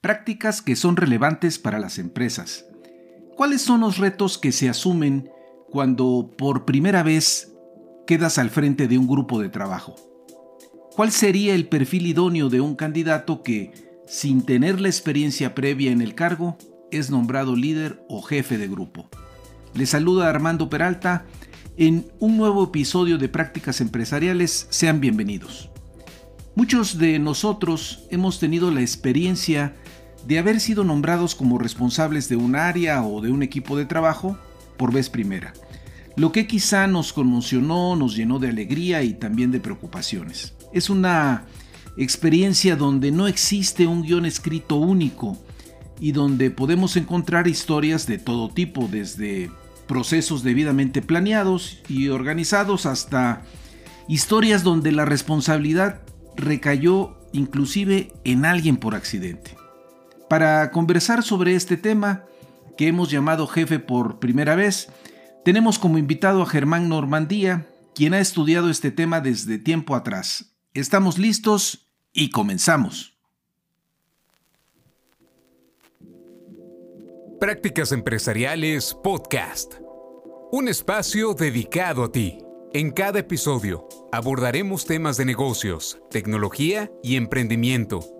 prácticas que son relevantes para las empresas. ¿Cuáles son los retos que se asumen cuando por primera vez quedas al frente de un grupo de trabajo? ¿Cuál sería el perfil idóneo de un candidato que, sin tener la experiencia previa en el cargo, es nombrado líder o jefe de grupo? Le saluda Armando Peralta en un nuevo episodio de Prácticas Empresariales. Sean bienvenidos. Muchos de nosotros hemos tenido la experiencia de haber sido nombrados como responsables de un área o de un equipo de trabajo por vez primera, lo que quizá nos conmocionó, nos llenó de alegría y también de preocupaciones. Es una experiencia donde no existe un guion escrito único y donde podemos encontrar historias de todo tipo, desde procesos debidamente planeados y organizados hasta historias donde la responsabilidad recayó inclusive en alguien por accidente. Para conversar sobre este tema, que hemos llamado jefe por primera vez, tenemos como invitado a Germán Normandía, quien ha estudiado este tema desde tiempo atrás. Estamos listos y comenzamos. Prácticas Empresariales Podcast. Un espacio dedicado a ti. En cada episodio abordaremos temas de negocios, tecnología y emprendimiento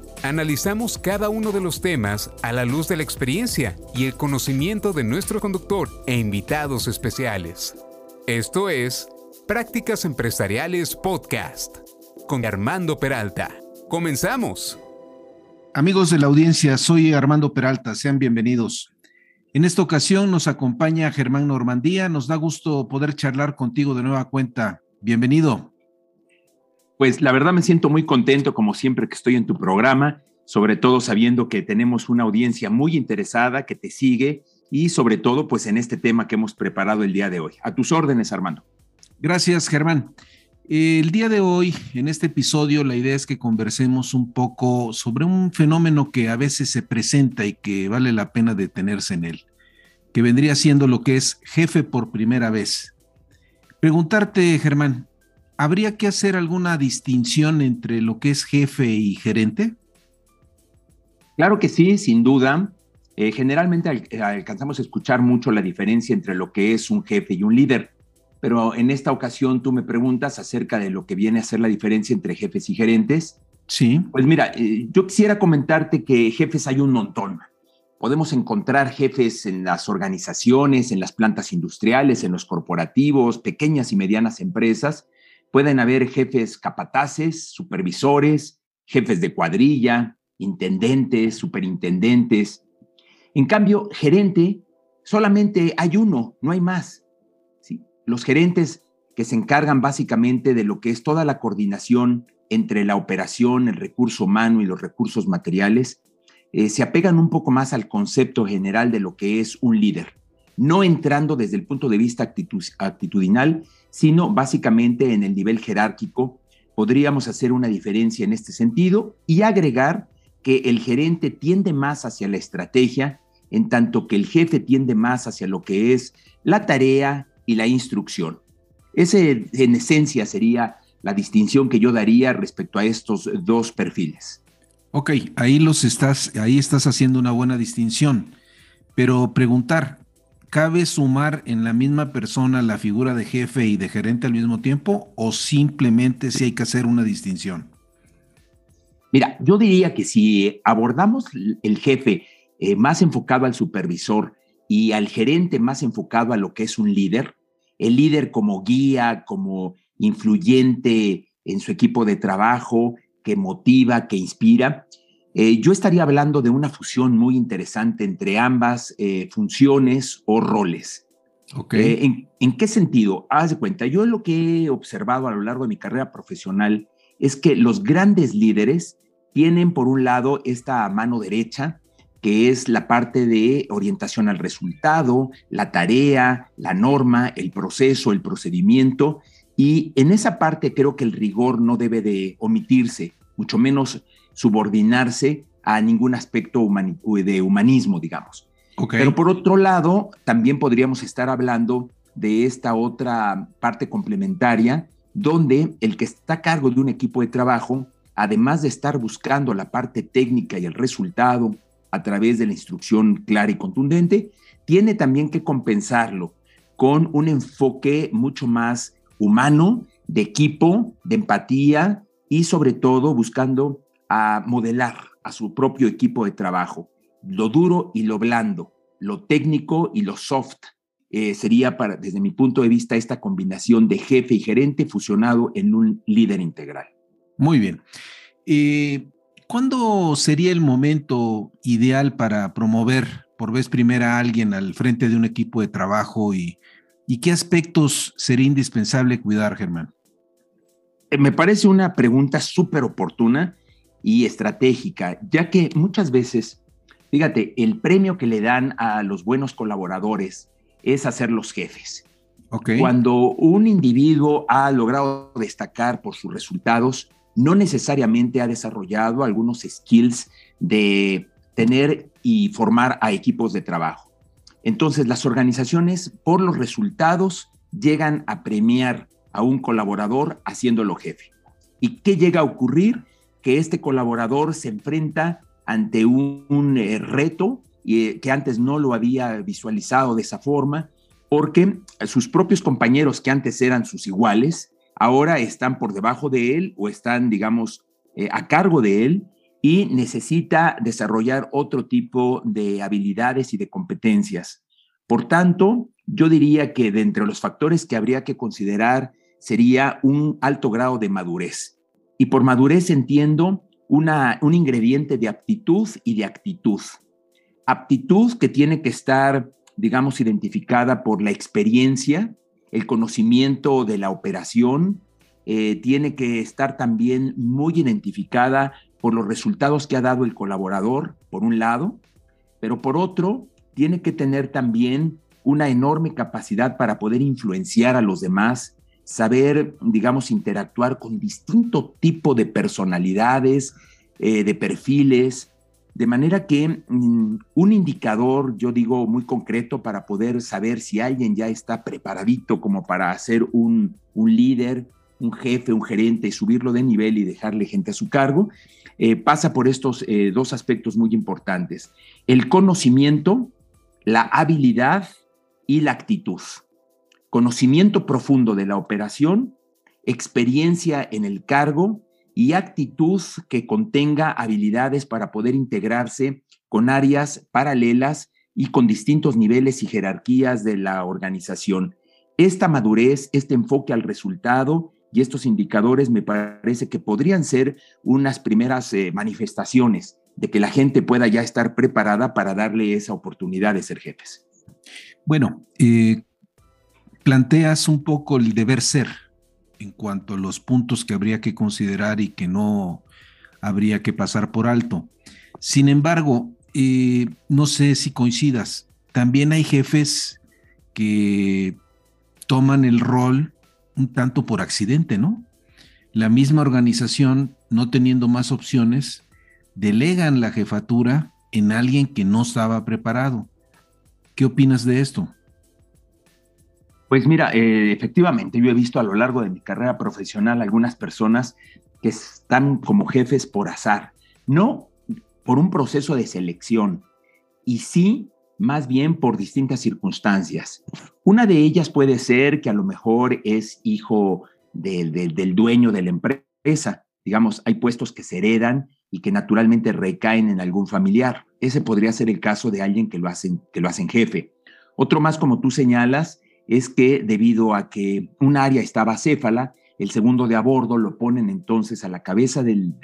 Analizamos cada uno de los temas a la luz de la experiencia y el conocimiento de nuestro conductor e invitados especiales. Esto es Prácticas Empresariales Podcast con Armando Peralta. Comenzamos. Amigos de la audiencia, soy Armando Peralta, sean bienvenidos. En esta ocasión nos acompaña Germán Normandía, nos da gusto poder charlar contigo de nueva cuenta. Bienvenido. Pues la verdad me siento muy contento como siempre que estoy en tu programa, sobre todo sabiendo que tenemos una audiencia muy interesada que te sigue y sobre todo pues en este tema que hemos preparado el día de hoy. A tus órdenes, Armando. Gracias, Germán. El día de hoy, en este episodio, la idea es que conversemos un poco sobre un fenómeno que a veces se presenta y que vale la pena detenerse en él, que vendría siendo lo que es jefe por primera vez. Preguntarte, Germán, ¿habría que hacer alguna distinción entre lo que es jefe y gerente? Claro que sí, sin duda. Eh, generalmente alcanzamos a escuchar mucho la diferencia entre lo que es un jefe y un líder, pero en esta ocasión tú me preguntas acerca de lo que viene a ser la diferencia entre jefes y gerentes. Sí. Pues mira, eh, yo quisiera comentarte que jefes hay un montón. Podemos encontrar jefes en las organizaciones, en las plantas industriales, en los corporativos, pequeñas y medianas empresas, Pueden haber jefes capataces, supervisores, jefes de cuadrilla, intendentes, superintendentes. En cambio, gerente, solamente hay uno, no hay más. Los gerentes que se encargan básicamente de lo que es toda la coordinación entre la operación, el recurso humano y los recursos materiales, eh, se apegan un poco más al concepto general de lo que es un líder, no entrando desde el punto de vista actitudinal, sino básicamente en el nivel jerárquico. Podríamos hacer una diferencia en este sentido y agregar que el gerente tiende más hacia la estrategia, en tanto que el jefe tiende más hacia lo que es la tarea y la instrucción. Ese en esencia sería la distinción que yo daría respecto a estos dos perfiles. Ok, ahí los estás, ahí estás haciendo una buena distinción. Pero preguntar, ¿cabe sumar en la misma persona la figura de jefe y de gerente al mismo tiempo o simplemente si hay que hacer una distinción? Mira, yo diría que si abordamos el jefe eh, más enfocado al supervisor y al gerente más enfocado a lo que es un líder, el líder como guía, como influyente en su equipo de trabajo, que motiva, que inspira, eh, yo estaría hablando de una fusión muy interesante entre ambas eh, funciones o roles. Okay. Eh, ¿en, qué sentido? Haz de cuenta, yo lo que he observado a lo largo de mi carrera profesional es que los grandes líderes tienen, por un lado, esta mano derecha que es la parte de orientación al resultado, la tarea, la norma, el proceso, el procedimiento. Y en esa parte creo que el rigor no debe de omitirse, mucho menos subordinarse a ningún aspecto de humanismo, digamos. Pero por otro lado, también podríamos estar hablando de esta otra parte complementaria, donde el que está a cargo de un equipo de trabajo, además de estar buscando la parte técnica y el resultado a través de la instrucción clara y contundente, tiene también que compensarlo con un enfoque mucho más humano, de equipo, de empatía y sobre todo buscando a modelar a su propio equipo de trabajo, lo duro y lo blando, lo técnico y lo soft. Eh, sería, para, desde mi punto de vista, esta combinación de jefe y gerente fusionado en un líder integral. Muy bien. Eh, ¿Cuándo sería el momento ideal para promover por vez primera a alguien al frente de un equipo de trabajo y, y qué aspectos sería indispensable cuidar, Germán? Eh, me parece una pregunta súper oportuna y estratégica, ya que muchas veces, fíjate, el premio que le dan a los buenos colaboradores es hacer los jefes. Cuando un individuo ha logrado destacar por sus resultados, no necesariamente ha desarrollado algunos skills de tener y formar a equipos de trabajo. Entonces, las organizaciones, por los resultados, llegan a premiar a un colaborador haciéndolo jefe. ¿Y qué llega a ocurrir? Que este colaborador se enfrenta ante un, eh, reto eh, que antes no lo había visualizado de esa forma, porque sus propios compañeros que antes eran sus iguales, ahora están por debajo de él o están, digamos, eh, a cargo de él y necesita desarrollar otro tipo de habilidades y de competencias. Por tanto, yo diría que de entre los factores que habría que considerar sería un alto grado de madurez. Y por madurez entiendo una, un ingrediente de aptitud y de actitud. Aptitud que tiene que estar, digamos, identificada por la experiencia, el conocimiento de la operación, eh, tiene que estar también muy identificada por los resultados que ha dado el colaborador, por un lado, pero por otro, tiene que tener también una enorme capacidad para poder influenciar a los demás, saber, digamos, interactuar con distinto tipo de personalidades, eh, de perfiles, de manera que mm, un indicador, yo digo, muy concreto para poder saber si alguien ya está preparadito como para ser un, líder, un jefe, un gerente, subirlo de nivel y dejarle gente a su cargo, eh, pasa por estos eh, dos aspectos muy importantes. El conocimiento, la habilidad y la actitud. Conocimiento profundo de la operación, experiencia en el cargo y actitud que contenga habilidades para poder integrarse con áreas paralelas y con distintos niveles y jerarquías de la organización. Esta madurez, este enfoque al resultado y estos indicadores me parece que podrían ser unas primeras eh, manifestaciones de que la gente pueda ya estar preparada para darle esa oportunidad de ser jefes. Bueno, eh, planteas un poco el deber ser, en cuanto a los puntos que habría que considerar y que no habría que pasar por alto. Sin embargo, eh, no sé si coincidas, también hay jefes que toman el rol un tanto por accidente, ¿no? La misma organización, no teniendo más opciones, delegan la jefatura en alguien que no estaba preparado. ¿Qué opinas de esto? Pues mira, eh, efectivamente, yo he visto a lo largo de mi carrera profesional algunas personas que están como jefes por azar, no por un proceso de selección, y sí más bien por distintas circunstancias. Una de ellas puede ser que a lo mejor es hijo del, del dueño de la empresa. Digamos, hay puestos que se heredan y que naturalmente recaen en algún familiar. Ese podría ser el caso de alguien que lo hacen, que lo hacen jefe. Otro más, como tú señalas, es que debido a que un área estaba céfala, el segundo de a bordo lo ponen entonces a la cabeza del,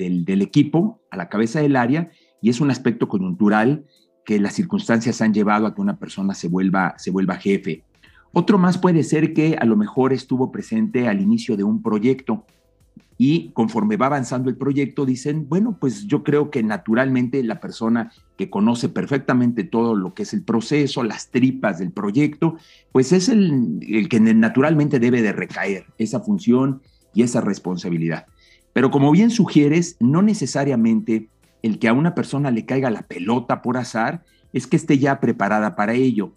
equipo, a la cabeza del área, y es un aspecto coyuntural que las circunstancias han llevado a que una persona se vuelva, se vuelva jefe. Otro más puede ser que a lo mejor estuvo presente al inicio de un proyecto y conforme va avanzando el proyecto dicen, bueno, pues yo creo que naturalmente la persona que conoce perfectamente todo lo que es el proceso, las tripas del proyecto, pues es el, el que naturalmente debe de recaer esa función y esa responsabilidad. Pero como bien sugieres, no necesariamente el que a una persona le caiga la pelota por azar es que esté ya preparada para ello.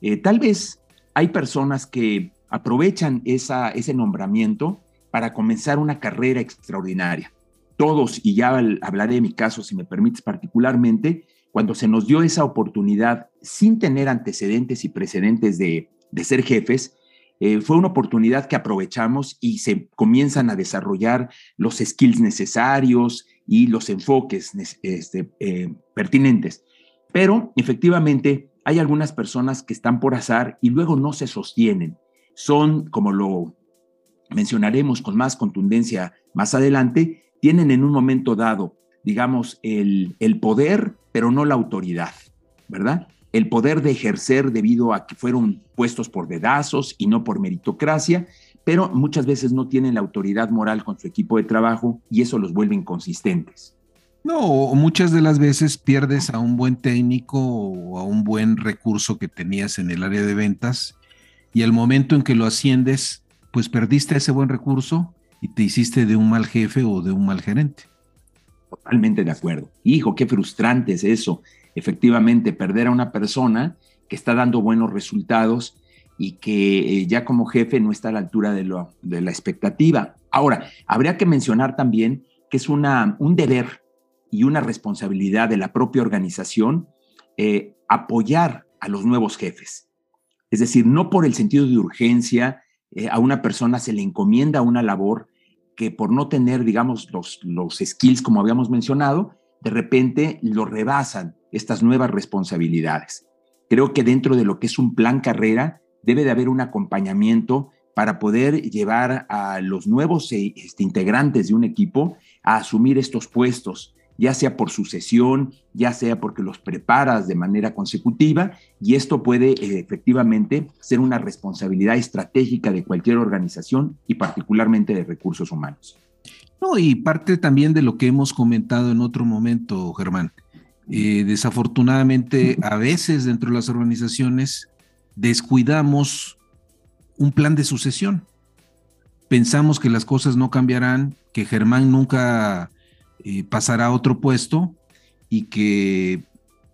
Eh, tal vez hay personas que aprovechan esa, ese nombramiento para comenzar una carrera extraordinaria. Todos, y ya hablaré de mi caso, si me permites particularmente, cuando se nos dio esa oportunidad sin tener antecedentes y precedentes de, ser jefes, eh, fue una oportunidad que aprovechamos y se comienzan a desarrollar los skills necesarios y los enfoques este, eh, pertinentes. Pero efectivamente hay algunas personas que están por azar y luego no se sostienen. Son, como lo mencionaremos con más contundencia más adelante, tienen en un momento dado, digamos, el, el poder, pero no la autoridad, ¿verdad? El poder de ejercer debido a que fueron puestos por dedazos y no por meritocracia, pero muchas veces no tienen la autoridad moral con su equipo de trabajo y eso los vuelve inconsistentes. No, muchas de las veces pierdes a un buen técnico o a un buen recurso que tenías en el área de ventas y al momento en que lo asciendes, pues perdiste ese buen recurso y te hiciste de un mal jefe o de un mal gerente. Totalmente de acuerdo. Hijo, qué frustrante es eso. Efectivamente, perder a una persona que está dando buenos resultados y que eh, ya como jefe no está a la altura de, la expectativa. Ahora, habría que mencionar también que es una, un deber y una responsabilidad de la propia organización eh, apoyar a los nuevos jefes. Es decir, no por el sentido de urgencia, eh, a una persona se le encomienda una labor que por no tener, digamos, los, los skills como habíamos mencionado, de repente lo rebasan estas nuevas responsabilidades. Creo que dentro de lo que es un plan carrera debe de haber un acompañamiento para poder llevar a los nuevos este, integrantes de un equipo a asumir estos puestos, ya sea por sucesión, ya sea porque los preparas de manera consecutiva, y esto puede eh, efectivamente ser una responsabilidad estratégica de cualquier organización y particularmente de recursos humanos. No, y parte también de lo que hemos comentado en otro momento, Germán. Eh, desafortunadamente, a veces dentro de las organizaciones descuidamos un plan de sucesión. Pensamos que las cosas no cambiarán, que Germán nunca eh, pasará a otro puesto y que,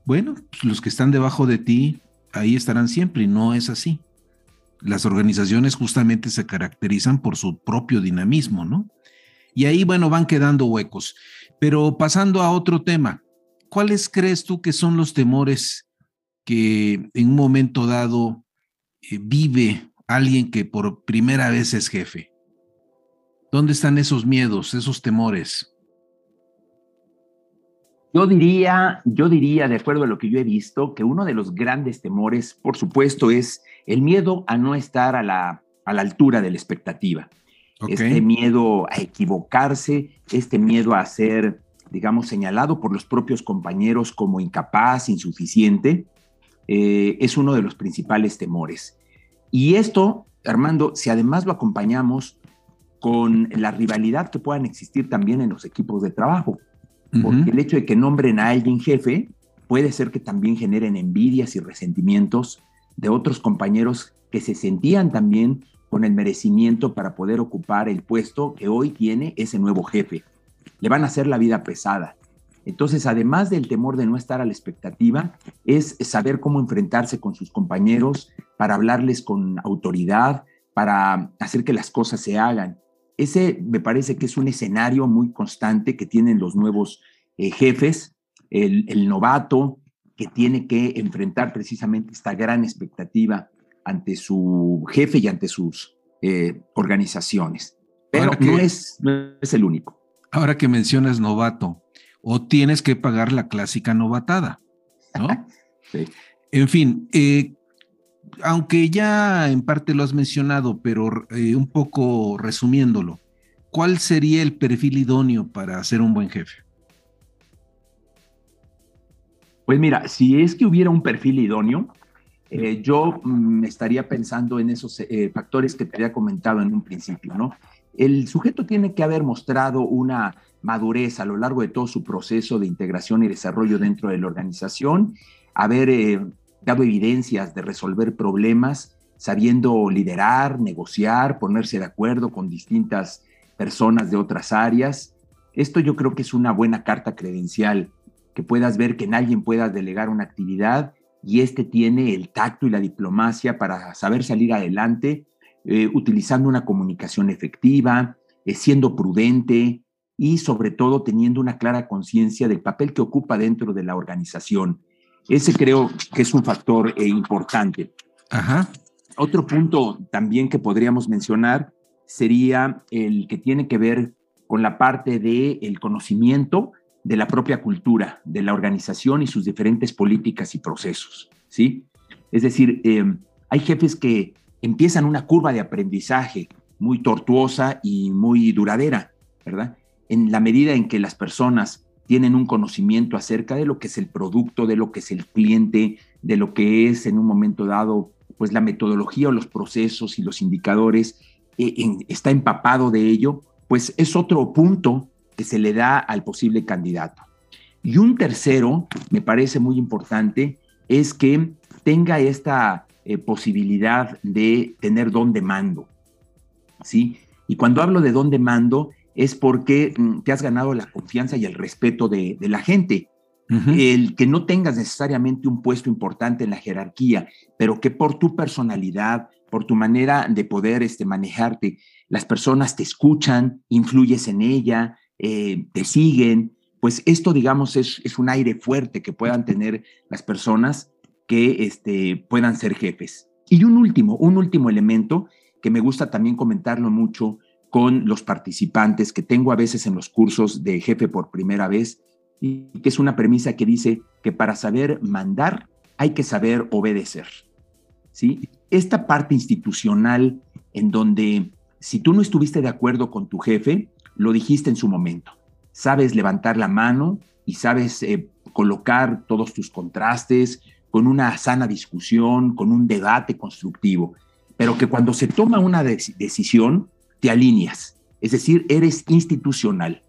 bueno, pues, los que están debajo de ti ahí estarán siempre y no es así. Las organizaciones justamente se caracterizan por su propio dinamismo, ¿no? Y ahí, bueno, van quedando huecos. Pero pasando a otro tema, ¿cuáles crees tú que son los temores que en un momento dado eh, vive alguien que por primera vez es jefe? ¿Dónde están esos miedos, esos temores? Yo diría, yo diría, de acuerdo a lo que yo he visto, que uno de los grandes temores, por supuesto, es el miedo a no estar a la, a la altura de la expectativa. Este miedo a equivocarse, este miedo a ser, digamos, señalado por los propios compañeros como incapaz, insuficiente, eh, es uno de los principales temores. Y esto, Armando, si además lo acompañamos con la rivalidad que puedan existir también en los equipos de trabajo porque el hecho de que nombren a alguien jefe puede ser que también generen envidias y resentimientos de otros compañeros que se sentían también con el merecimiento para poder ocupar el puesto que hoy tiene ese nuevo jefe. Le van a hacer la vida pesada. Entonces, además del temor de no estar a la expectativa, es saber cómo enfrentarse con sus compañeros para hablarles con autoridad, para hacer que las cosas se hagan. Ese me parece que es un escenario muy constante que tienen los nuevos eh, jefes, el, novato que tiene que enfrentar precisamente esta gran expectativa ante su jefe y ante sus eh, organizaciones. Pero no, es, es el único. Ahora que mencionas novato, o tienes que pagar la clásica novatada, ¿no? sí. En fin, eh, aunque ya en parte lo has mencionado, pero eh, un poco resumiéndolo, ¿cuál sería el perfil idóneo para ser un buen jefe? Pues mira, si es que hubiera un perfil idóneo, eh, yo mm, estaría pensando en esos eh, factores que te había comentado en un principio, ¿no? el sujeto tiene que haber mostrado una madurez a lo largo de todo su proceso de integración y desarrollo dentro de la organización, haber eh, dado evidencias de resolver problemas, sabiendo liderar, negociar, ponerse de acuerdo con distintas personas de otras áreas. Esto yo creo que es una buena carta credencial, que puedas ver que en alguien pueda delegar una actividad y este tiene el tacto y la diplomacia para saber salir adelante, eh, utilizando una comunicación efectiva, eh, siendo prudente y sobre todo teniendo una clara conciencia del papel que ocupa dentro de la organización. Ese creo que es un factor eh, importante. Ajá. Otro punto también que podríamos mencionar sería el que tiene que ver con la parte del el conocimiento de la propia cultura, de la organización y sus diferentes políticas y procesos, ¿sí? Es decir, eh, hay jefes que empiezan una curva de aprendizaje muy tortuosa y muy duradera, ¿verdad? En la medida en que las personas tienen un conocimiento acerca de lo que es el producto, de lo que es el cliente, de lo que es en un momento dado, pues la metodología o los procesos y los indicadores, eh, está empapado de ello, pues es otro punto que se le da al posible candidato. Y un tercero, me parece muy importante, es que tenga esta eh, posibilidad de tener don de mando. ¿sí? Y cuando hablo de don de mando, es porque mm, te has ganado la confianza y el respeto de, la gente. El que no tengas necesariamente un puesto importante en la jerarquía, pero que por tu personalidad, por tu manera de poder este, manejarte, las personas te escuchan, influyes en ella, eh, te siguen, pues esto, digamos, es, es, un aire fuerte que puedan tener las personas que este, puedan ser jefes. Y un último, un último elemento que me gusta también comentarlo mucho con los participantes que tengo a veces en los cursos de jefe por primera vez, y que es una premisa que dice que para saber mandar hay que saber obedecer. ¿sí? Esta parte institucional en donde si tú no estuviste de acuerdo con tu jefe, lo dijiste en su momento. Sabes levantar la mano y sabes eh, colocar todos tus contrastes con una sana discusión, con un debate constructivo, pero que cuando se toma una decisión, te alineas, es decir, eres institucional.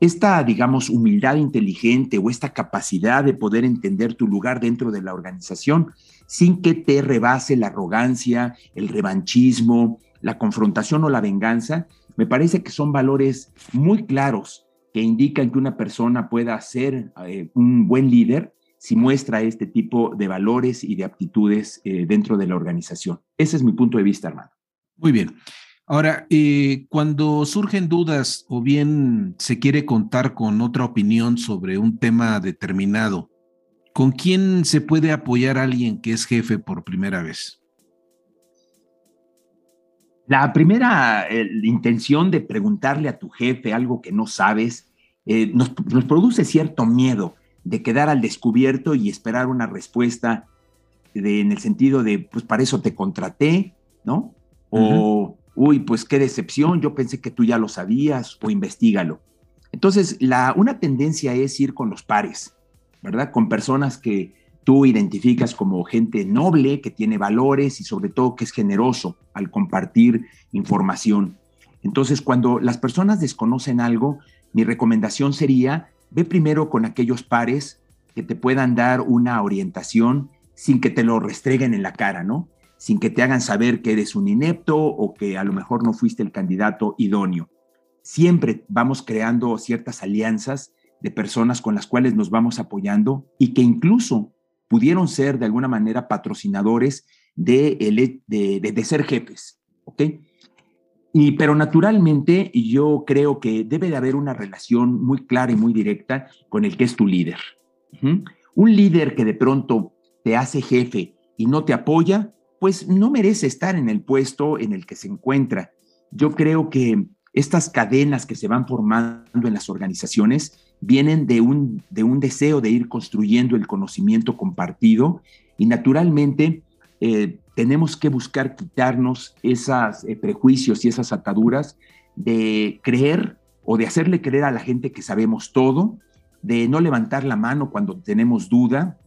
Esta, digamos, humildad inteligente o esta capacidad de poder entender tu lugar dentro de la organización sin que te rebase la arrogancia, el revanchismo, la confrontación o la venganza, me parece que son valores muy claros que indican que una persona pueda ser eh, un buen líder si muestra este tipo de valores y de aptitudes eh, dentro de la organización. Ese es mi punto de vista, hermano. Muy bien. Ahora, eh, cuando surgen dudas o bien se quiere contar con otra opinión sobre un tema determinado, ¿con quién se puede apoyar alguien que es jefe por primera vez? La primera eh, intención de preguntarle a tu jefe algo que no sabes eh, nos, produce cierto miedo de quedar al descubierto y esperar una respuesta en el sentido de, pues para eso te contraté, ¿no? O uy, pues qué decepción, yo pensé que tú ya lo sabías o investigalo. Entonces, la, una tendencia es ir con los pares, ¿verdad? Con personas que tú identificas como gente noble, que tiene valores y sobre todo que es generoso al compartir información. Entonces, cuando las personas desconocen algo, mi recomendación sería, ve primero con aquellos pares que te puedan dar una orientación sin que te lo restreguen en la cara, ¿no? Sin que te hagan saber que eres un inepto o que a lo mejor no fuiste el candidato idóneo. Siempre vamos creando ciertas alianzas de personas con las cuales nos vamos apoyando y que incluso pudieron ser de alguna manera patrocinadores de, de, ser jefes. ¿ok? Y, pero naturalmente yo creo que debe de haber una relación muy clara y muy directa con el que es tu líder. Un líder que de pronto te hace jefe y no te apoya, pues no merece estar en el puesto en el que se encuentra. Yo creo que estas cadenas que se van formando en las organizaciones vienen de un, de un deseo de ir construyendo el conocimiento compartido y naturalmente eh, tenemos que buscar quitarnos esos eh, prejuicios y esas ataduras de creer o de hacerle creer a la gente que sabemos todo, de no levantar la mano cuando tenemos duda,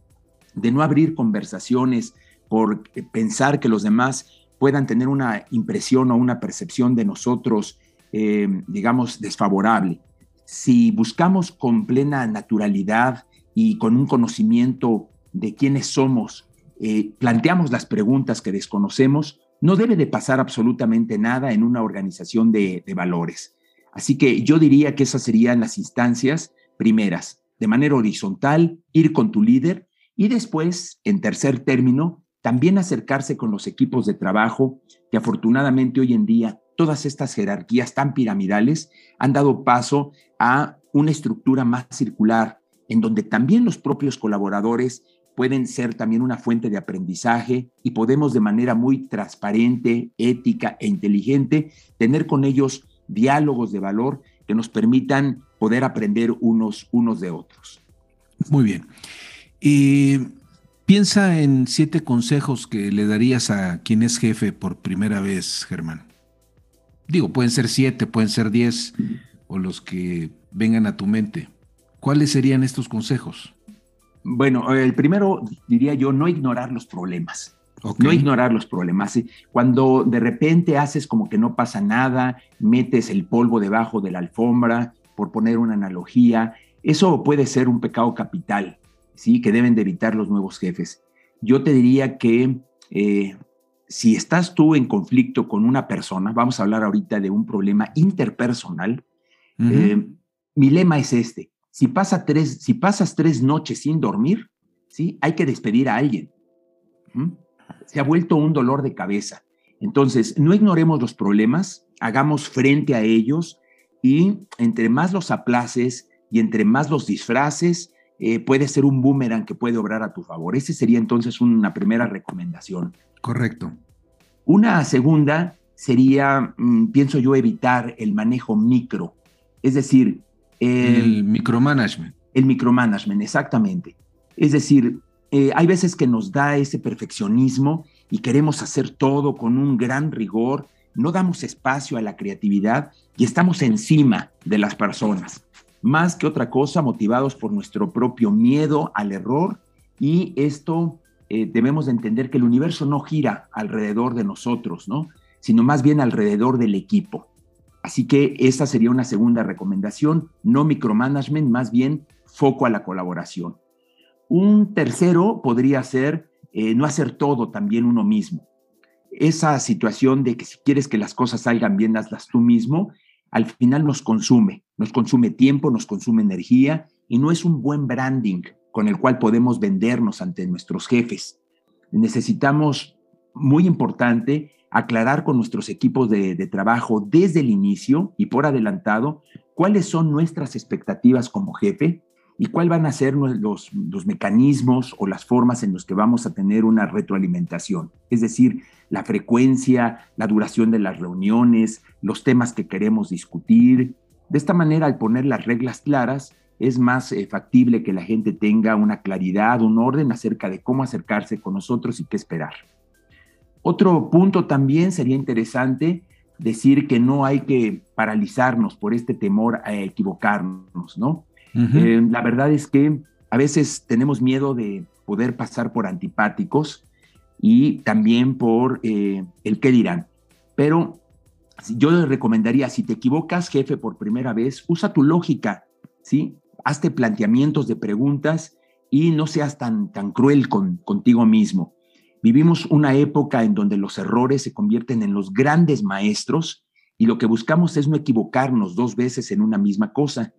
de no abrir conversaciones por pensar que los demás puedan tener una impresión o una percepción de nosotros eh, digamos, desfavorable. Si buscamos con plena naturalidad y con un conocimiento de quiénes somos, eh, planteamos las preguntas que desconocemos, no debe de pasar absolutamente nada en una organización de, de valores. Así que yo diría que esas serían las instancias primeras, de manera horizontal, ir con tu líder y después, en tercer término, también acercarse con los equipos de trabajo que afortunadamente hoy en día todas estas jerarquías tan piramidales han dado paso a una estructura más circular, en donde también los propios colaboradores pueden ser también una fuente de aprendizaje y podemos de manera muy transparente, ética e inteligente tener con ellos diálogos de valor que nos permitan poder aprender unos, unos de otros. Muy bien. Y piensa en siete consejos que le darías a quien es jefe por primera vez, Germán. Digo, pueden ser siete, pueden ser diez, o los que vengan a tu mente. ¿Cuáles serían estos consejos? Bueno, el primero diría yo, no ignorar los problemas. No ignorar los problemas. Cuando de repente haces como que no pasa nada, metes el polvo debajo de la alfombra, por poner una analogía, eso puede ser un pecado capital, ¿sí? Que deben de evitar los nuevos jefes. Yo te diría que eh, si estás tú en conflicto con una persona, vamos a hablar ahorita de un problema interpersonal, eh, mi lema es este, si, pasa tres, si pasas tres noches sin dormir, ¿sí? hay que despedir a alguien. Se ha vuelto un dolor de cabeza. Entonces, no ignoremos los problemas, hagamos frente a ellos y entre más los aplaces y entre más los disfraces, eh, puede ser un boomerang que puede obrar a tu favor. Esa sería entonces una primera recomendación. Correcto. Una segunda sería, mm, pienso yo, evitar el manejo micro. Es decir, el micromanagement. El micromanagement, exactamente. Es decir, eh, hay veces que nos da ese perfeccionismo y queremos hacer todo con un gran rigor, no damos espacio a la creatividad y estamos encima de las personas más que otra cosa motivados por nuestro propio miedo al error y esto eh, debemos de entender que el universo no gira alrededor de nosotros, ¿no? sino más bien alrededor del equipo. Así que esa sería una segunda recomendación, no micromanagement, más bien foco a la colaboración. Un tercero podría ser eh, no hacer todo también uno mismo. Esa situación de que si quieres que las cosas salgan bien, hazlas tú mismo, al final nos consume, nos consume tiempo, nos consume energía y no es un buen branding con el cual podemos vendernos ante nuestros jefes. Necesitamos, muy importante, aclarar con nuestros equipos de, trabajo desde el inicio y por adelantado cuáles son nuestras expectativas como jefe y cuáles van a ser los, los mecanismos o las formas en los que vamos a tener una retroalimentación. Es decir, la frecuencia, la duración de las reuniones, los temas que queremos discutir. De esta manera, al poner las reglas claras, es más eh, factible que la gente tenga una claridad, un orden acerca de cómo acercarse con nosotros y qué esperar. Otro punto también sería interesante decir que no hay que paralizarnos por este temor a equivocarnos, ¿no? Eh, la verdad es que a veces tenemos miedo de poder pasar por antipáticos y también por eh, el qué dirán. Pero yo le recomendaría, si te equivocas, jefe, por primera vez, usa tu lógica, ¿sí? Hazte planteamientos de preguntas y no seas tan, tan cruel con, contigo mismo. Vivimos una época en donde los errores se convierten en los grandes maestros y lo que buscamos es no equivocarnos dos veces en una misma cosa.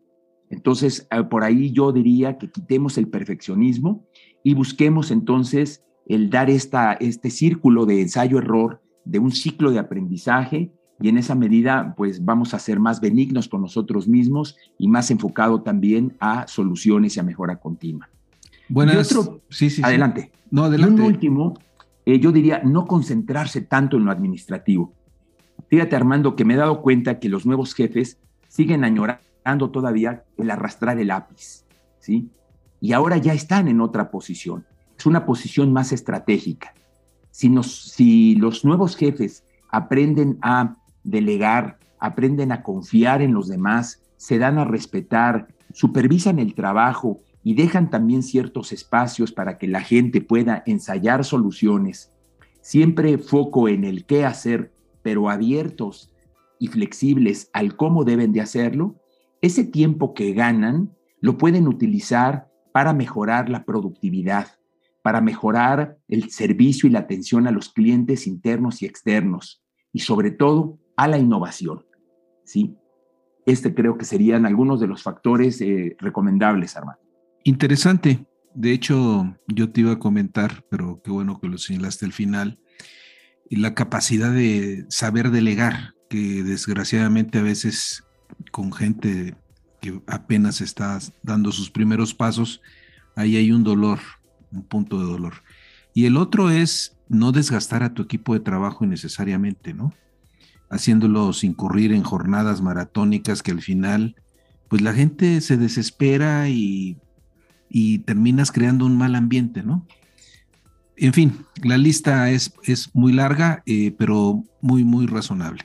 Entonces, eh, por ahí yo diría que quitemos el perfeccionismo y busquemos entonces el dar esta, este círculo de ensayo-error, de un ciclo de aprendizaje, y en esa medida, pues vamos a ser más benignos con nosotros mismos y más enfocado también a soluciones y a mejora continua. Bueno, sí, sí, adelante. No, adelante. Y un último, eh, yo diría no concentrarse tanto en lo administrativo. Fíjate, Armando, que me he dado cuenta que los nuevos jefes siguen añorando todavía el arrastrar el lápiz, ¿sí? Y ahora ya están en otra posición es una posición más estratégica. Si, si los nuevos jefes aprenden a delegar, aprenden a confiar en los demás, se dan a respetar, supervisan el trabajo y dejan también ciertos espacios para que la gente pueda ensayar soluciones, siempre foco en el qué hacer, pero abiertos y flexibles al cómo deben de hacerlo, ese tiempo que ganan lo pueden utilizar para mejorar la productividad, para mejorar el servicio y la atención a los clientes internos y externos y sobre todo a la innovación. ¿sí? Este creo que serían algunos de los factores eh, recomendables, Armando. Interesante. De hecho, yo te iba a comentar, pero qué bueno que lo señalaste al final, la capacidad de saber delegar, que desgraciadamente a veces con gente que apenas está dando sus primeros pasos, ahí hay un dolor, un punto de dolor. Y el otro es no desgastar a tu equipo de trabajo innecesariamente, ¿no? Haciéndolos incurrir en jornadas maratónicas que al final, pues la gente se desespera y, y terminas creando un mal ambiente, ¿no? En fin, la lista es, es muy larga, eh, pero muy, muy razonable.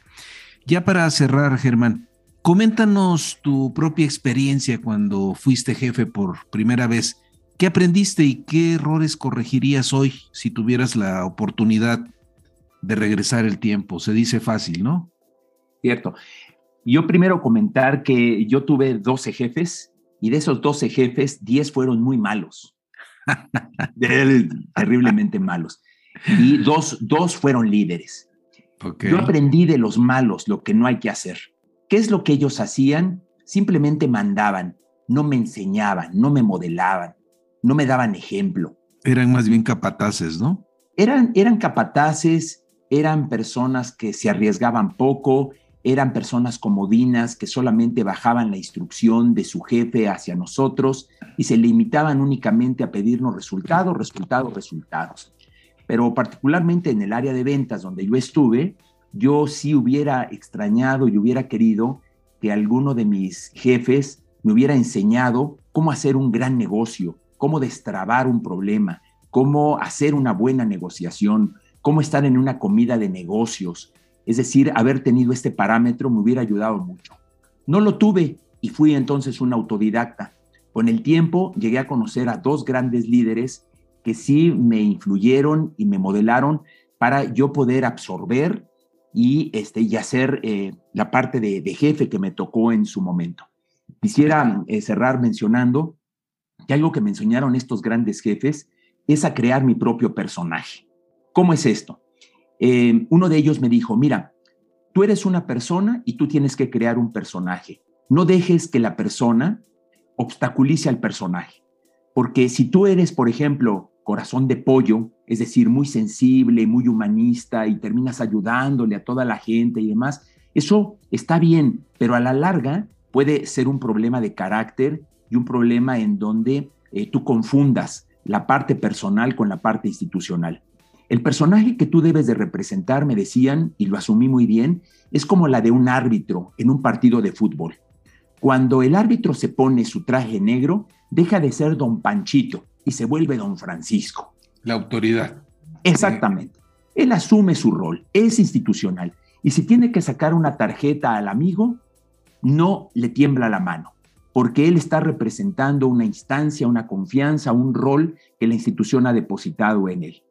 Ya para cerrar, Germán, coméntanos tu propia experiencia cuando fuiste jefe por primera vez. ¿Qué aprendiste y qué errores corregirías hoy si tuvieras la oportunidad de regresar el tiempo? Se dice fácil, ¿no? Cierto. Yo primero comentar que yo tuve 12 jefes y de esos 12 jefes, 10 fueron muy malos. terriblemente malos. Y dos, dos fueron líderes. Yo aprendí de los malos lo que no hay que hacer. ¿Qué es lo que ellos hacían? Simplemente mandaban, no me enseñaban, no me modelaban, no me daban ejemplo. Eran más bien capataces, ¿no? Eran, eran capataces, eran personas que se arriesgaban poco, eran personas comodinas que solamente bajaban la instrucción de su jefe hacia nosotros y se limitaban únicamente a pedirnos resultados, resultados, resultados. Pero particularmente en el área de ventas donde yo estuve, yo sí hubiera extrañado y hubiera querido que alguno de mis jefes me hubiera enseñado cómo hacer un gran negocio, cómo destrabar un problema, cómo hacer una buena negociación, cómo estar en una comida de negocios, es decir, haber tenido este parámetro me hubiera ayudado mucho. No lo tuve y fui entonces un autodidacta. Con el tiempo llegué a conocer a dos grandes líderes que sí me influyeron y me modelaron para yo poder absorber y, este, y hacer eh, la parte de, jefe que me tocó en su momento. Quisiera eh, cerrar mencionando que algo que me enseñaron estos grandes jefes es a crear mi propio personaje. ¿Cómo es esto? Eh, uno de ellos me dijo, mira, tú eres una persona y tú tienes que crear un personaje. No dejes que la persona obstaculice al personaje. Porque si tú eres, por ejemplo, corazón de pollo, es decir, muy sensible, muy humanista y terminas ayudándole a toda la gente y demás, eso está bien, pero a la larga puede ser un problema de carácter y un problema en donde eh, tú confundas la parte personal con la parte institucional. El personaje que tú debes de representar, me decían, y lo asumí muy bien, es como la de un árbitro en un partido de fútbol. Cuando el árbitro se pone su traje negro, deja de ser don Panchito y se vuelve don Francisco. La autoridad. Exactamente. Él asume su rol, es institucional. Y si tiene que sacar una tarjeta al amigo, no le tiembla la mano, porque él está representando una instancia, una confianza, un rol que la institución ha depositado en él.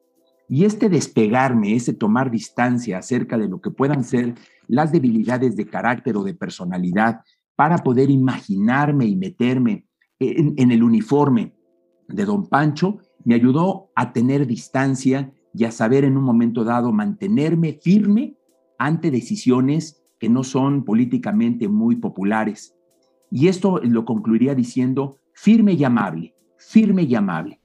Y este despegarme, ese tomar distancia acerca de lo que puedan ser las debilidades de carácter o de personalidad para poder imaginarme y meterme en, el uniforme de don Pancho, me ayudó a tener distancia y a saber en un momento dado mantenerme firme ante decisiones que no son políticamente muy populares. Y esto lo concluiría diciendo firme y amable, firme y amable.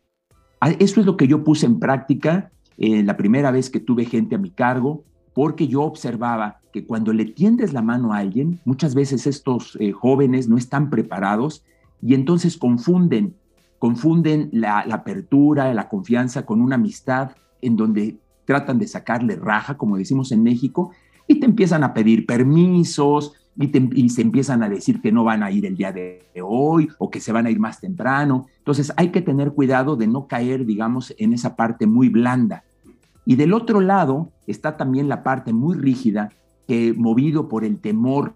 Eso es lo que yo puse en práctica eh, la primera vez que tuve gente a mi cargo, porque yo observaba que cuando le tiendes la mano a alguien, muchas veces estos eh, jóvenes no están preparados y entonces confunden, confunden la, apertura, la confianza con una amistad en donde tratan de sacarle raja, como decimos en México, y te empiezan a pedir permisos, y, se empiezan a decir que no van a ir el día de hoy o que se van a ir más temprano. Entonces hay que tener cuidado de no caer, digamos, en esa parte muy blanda. Y del otro lado está también la parte muy rígida que movido por el temor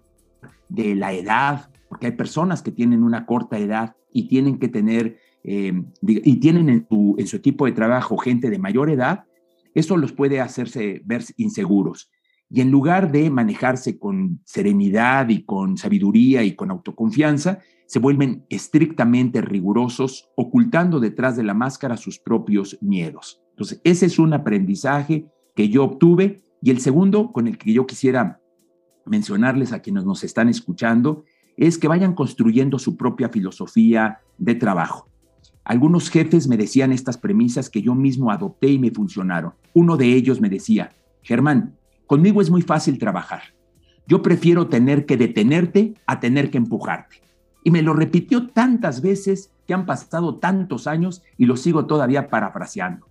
de la edad, porque hay personas que tienen una corta edad y tienen que tener, eh, y tienen en su, en su equipo de trabajo gente de mayor edad, eso los puede hacerse ver inseguros. y en lugar de manejarse con serenidad y con sabiduría y con autoconfianza, se vuelven estrictamente rigurosos, ocultando detrás de la máscara sus propios miedos. Entonces, ese es un aprendizaje que yo obtuve y el segundo con el que yo quisiera mencionarles a quienes nos están escuchando es que vayan construyendo su propia filosofía de trabajo. Algunos jefes me decían estas premisas que yo mismo adopté y me funcionaron. Uno de ellos me decía, Germán, conmigo es muy fácil trabajar. Yo prefiero tener que detenerte a tener que empujarte. Y me lo repitió tantas veces que han pasado tantos años y lo sigo todavía parafraseando.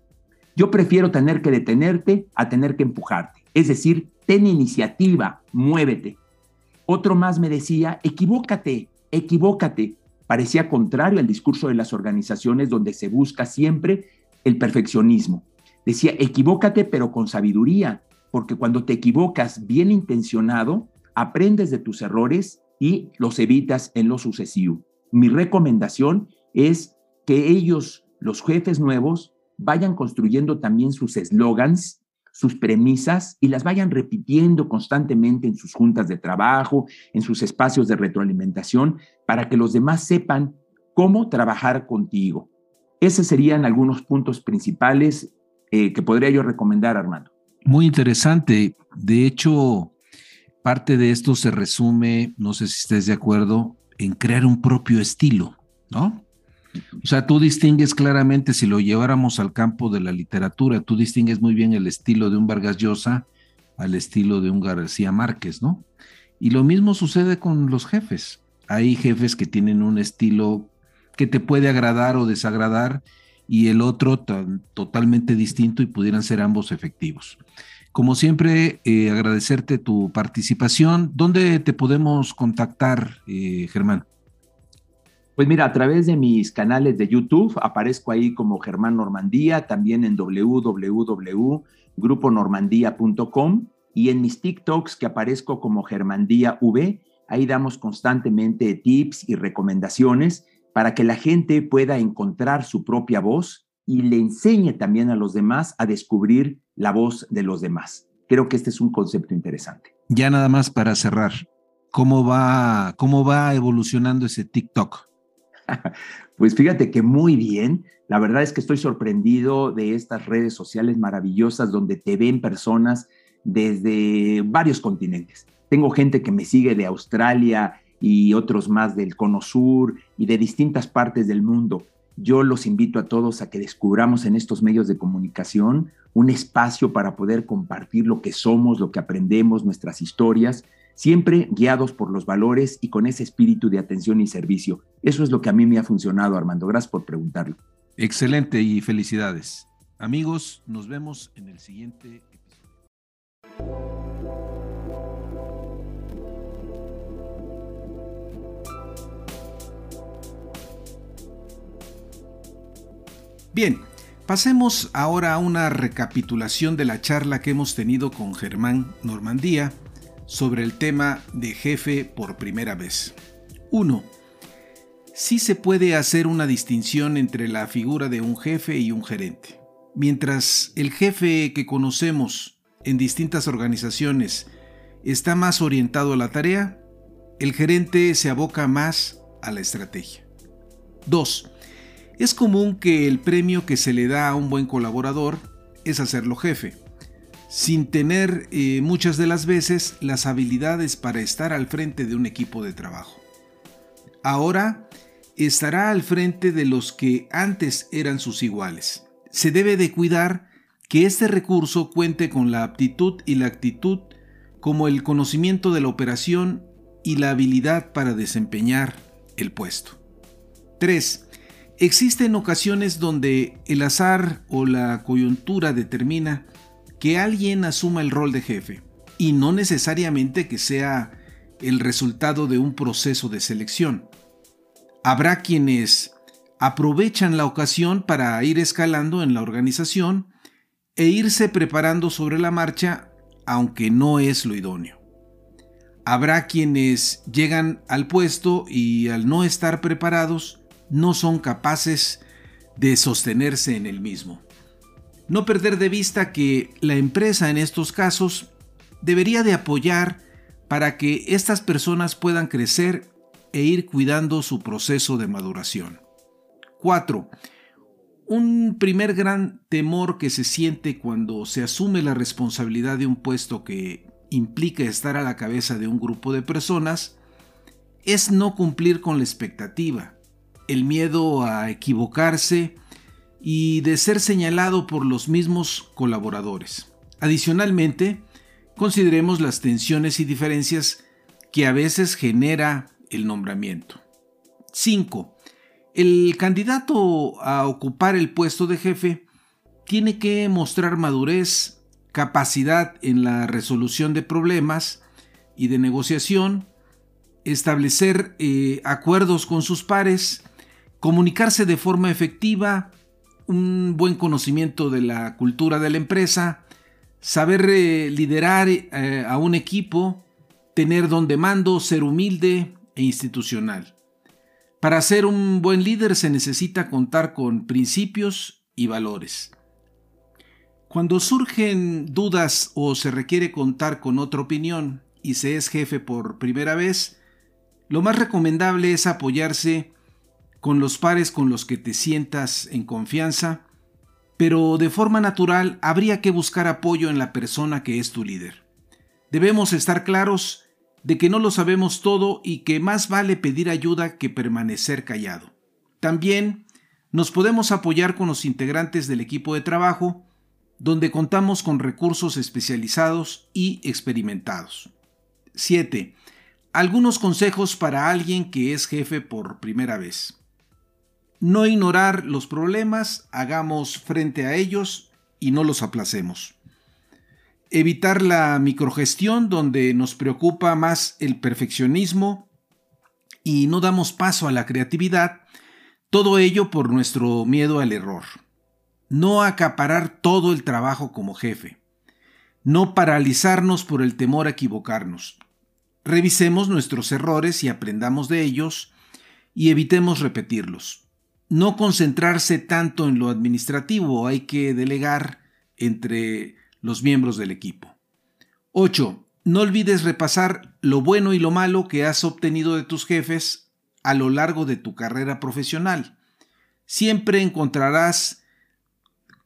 Yo prefiero tener que detenerte a tener que empujarte. Es decir, ten iniciativa, muévete. Otro más me decía, equivócate, equivócate. Parecía contrario al discurso de las organizaciones donde se busca siempre el perfeccionismo. Decía, equivócate pero con sabiduría, porque cuando te equivocas bien intencionado, aprendes de tus errores y los evitas en lo sucesivo. Mi recomendación es que ellos, los jefes nuevos, vayan construyendo también sus eslogans, sus premisas y las vayan repitiendo constantemente en sus juntas de trabajo, en sus espacios de retroalimentación, para que los demás sepan cómo trabajar contigo. Esos serían algunos puntos principales eh, que podría yo recomendar, Armando. Muy interesante. De hecho, parte de esto se resume, no sé si estés de acuerdo, en crear un propio estilo, ¿no? O sea, tú distingues claramente, si lo lleváramos al campo de la literatura, tú distingues muy bien el estilo de un Vargas Llosa al estilo de un García Márquez, ¿no? Y lo mismo sucede con los jefes. Hay jefes que tienen un estilo que te puede agradar o desagradar y el otro totalmente distinto y pudieran ser ambos efectivos. Como siempre, eh, agradecerte tu participación. ¿Dónde te podemos contactar, eh, Germán? Pues mira, a través de mis canales de YouTube aparezco ahí como Germán Normandía, también en www.gruponormandía.com y en mis TikToks que aparezco como Germandía V, ahí damos constantemente tips y recomendaciones para que la gente pueda encontrar su propia voz y le enseñe también a los demás a descubrir la voz de los demás. Creo que este es un concepto interesante. Ya nada más para cerrar, ¿cómo va, cómo va evolucionando ese TikTok? Pues fíjate que muy bien. La verdad es que estoy sorprendido de estas redes sociales maravillosas donde te ven personas desde varios continentes. Tengo gente que me sigue de Australia y otros más del Cono Sur y de distintas partes del mundo. Yo los invito a todos a que descubramos en estos medios de comunicación un espacio para poder compartir lo que somos, lo que aprendemos, nuestras historias siempre guiados por los valores y con ese espíritu de atención y servicio. Eso es lo que a mí me ha funcionado, Armando. Gracias por preguntarlo. Excelente y felicidades. Amigos, nos vemos en el siguiente episodio. Bien, pasemos ahora a una recapitulación de la charla que hemos tenido con Germán Normandía sobre el tema de jefe por primera vez. 1. Sí se puede hacer una distinción entre la figura de un jefe y un gerente. Mientras el jefe que conocemos en distintas organizaciones está más orientado a la tarea, el gerente se aboca más a la estrategia. 2. Es común que el premio que se le da a un buen colaborador es hacerlo jefe sin tener eh, muchas de las veces las habilidades para estar al frente de un equipo de trabajo. Ahora estará al frente de los que antes eran sus iguales. Se debe de cuidar que este recurso cuente con la aptitud y la actitud como el conocimiento de la operación y la habilidad para desempeñar el puesto. 3. Existen ocasiones donde el azar o la coyuntura determina que alguien asuma el rol de jefe y no necesariamente que sea el resultado de un proceso de selección. Habrá quienes aprovechan la ocasión para ir escalando en la organización e irse preparando sobre la marcha, aunque no es lo idóneo. Habrá quienes llegan al puesto y al no estar preparados no son capaces de sostenerse en el mismo. No perder de vista que la empresa en estos casos debería de apoyar para que estas personas puedan crecer e ir cuidando su proceso de maduración. 4. Un primer gran temor que se siente cuando se asume la responsabilidad de un puesto que implica estar a la cabeza de un grupo de personas es no cumplir con la expectativa, el miedo a equivocarse y de ser señalado por los mismos colaboradores. Adicionalmente, consideremos las tensiones y diferencias que a veces genera el nombramiento. 5. El candidato a ocupar el puesto de jefe tiene que mostrar madurez, capacidad en la resolución de problemas y de negociación, establecer eh, acuerdos con sus pares, comunicarse de forma efectiva, un buen conocimiento de la cultura de la empresa, saber eh, liderar eh, a un equipo, tener don de mando, ser humilde e institucional. Para ser un buen líder se necesita contar con principios y valores. Cuando surgen dudas o se requiere contar con otra opinión y se es jefe por primera vez, lo más recomendable es apoyarse con los pares con los que te sientas en confianza, pero de forma natural habría que buscar apoyo en la persona que es tu líder. Debemos estar claros de que no lo sabemos todo y que más vale pedir ayuda que permanecer callado. También nos podemos apoyar con los integrantes del equipo de trabajo, donde contamos con recursos especializados y experimentados. 7. Algunos consejos para alguien que es jefe por primera vez. No ignorar los problemas, hagamos frente a ellos y no los aplacemos. Evitar la microgestión donde nos preocupa más el perfeccionismo y no damos paso a la creatividad, todo ello por nuestro miedo al error. No acaparar todo el trabajo como jefe. No paralizarnos por el temor a equivocarnos. Revisemos nuestros errores y aprendamos de ellos y evitemos repetirlos no concentrarse tanto en lo administrativo, hay que delegar entre los miembros del equipo. 8. No olvides repasar lo bueno y lo malo que has obtenido de tus jefes a lo largo de tu carrera profesional. Siempre encontrarás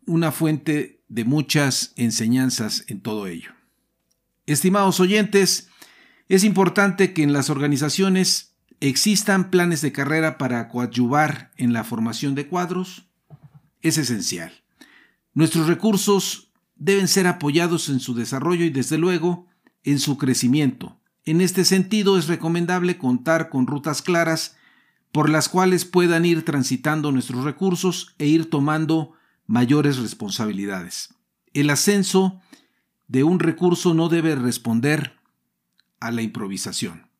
una fuente de muchas enseñanzas en todo ello. Estimados oyentes, es importante que en las organizaciones existan planes de carrera para coadyuvar en la formación de cuadros es esencial. Nuestros recursos deben ser apoyados en su desarrollo y desde luego en su crecimiento. En este sentido es recomendable contar con rutas claras por las cuales puedan ir transitando nuestros recursos e ir tomando mayores responsabilidades. El ascenso de un recurso no debe responder a la improvisación.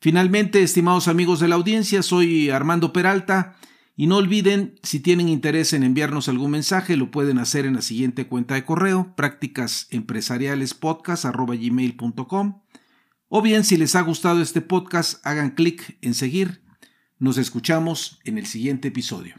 Finalmente, estimados amigos de la audiencia, soy Armando Peralta y no olviden, si tienen interés en enviarnos algún mensaje, lo pueden hacer en la siguiente cuenta de correo, prácticasempresarialespodcast.gmail.com o bien si les ha gustado este podcast, hagan clic en seguir. Nos escuchamos en el siguiente episodio.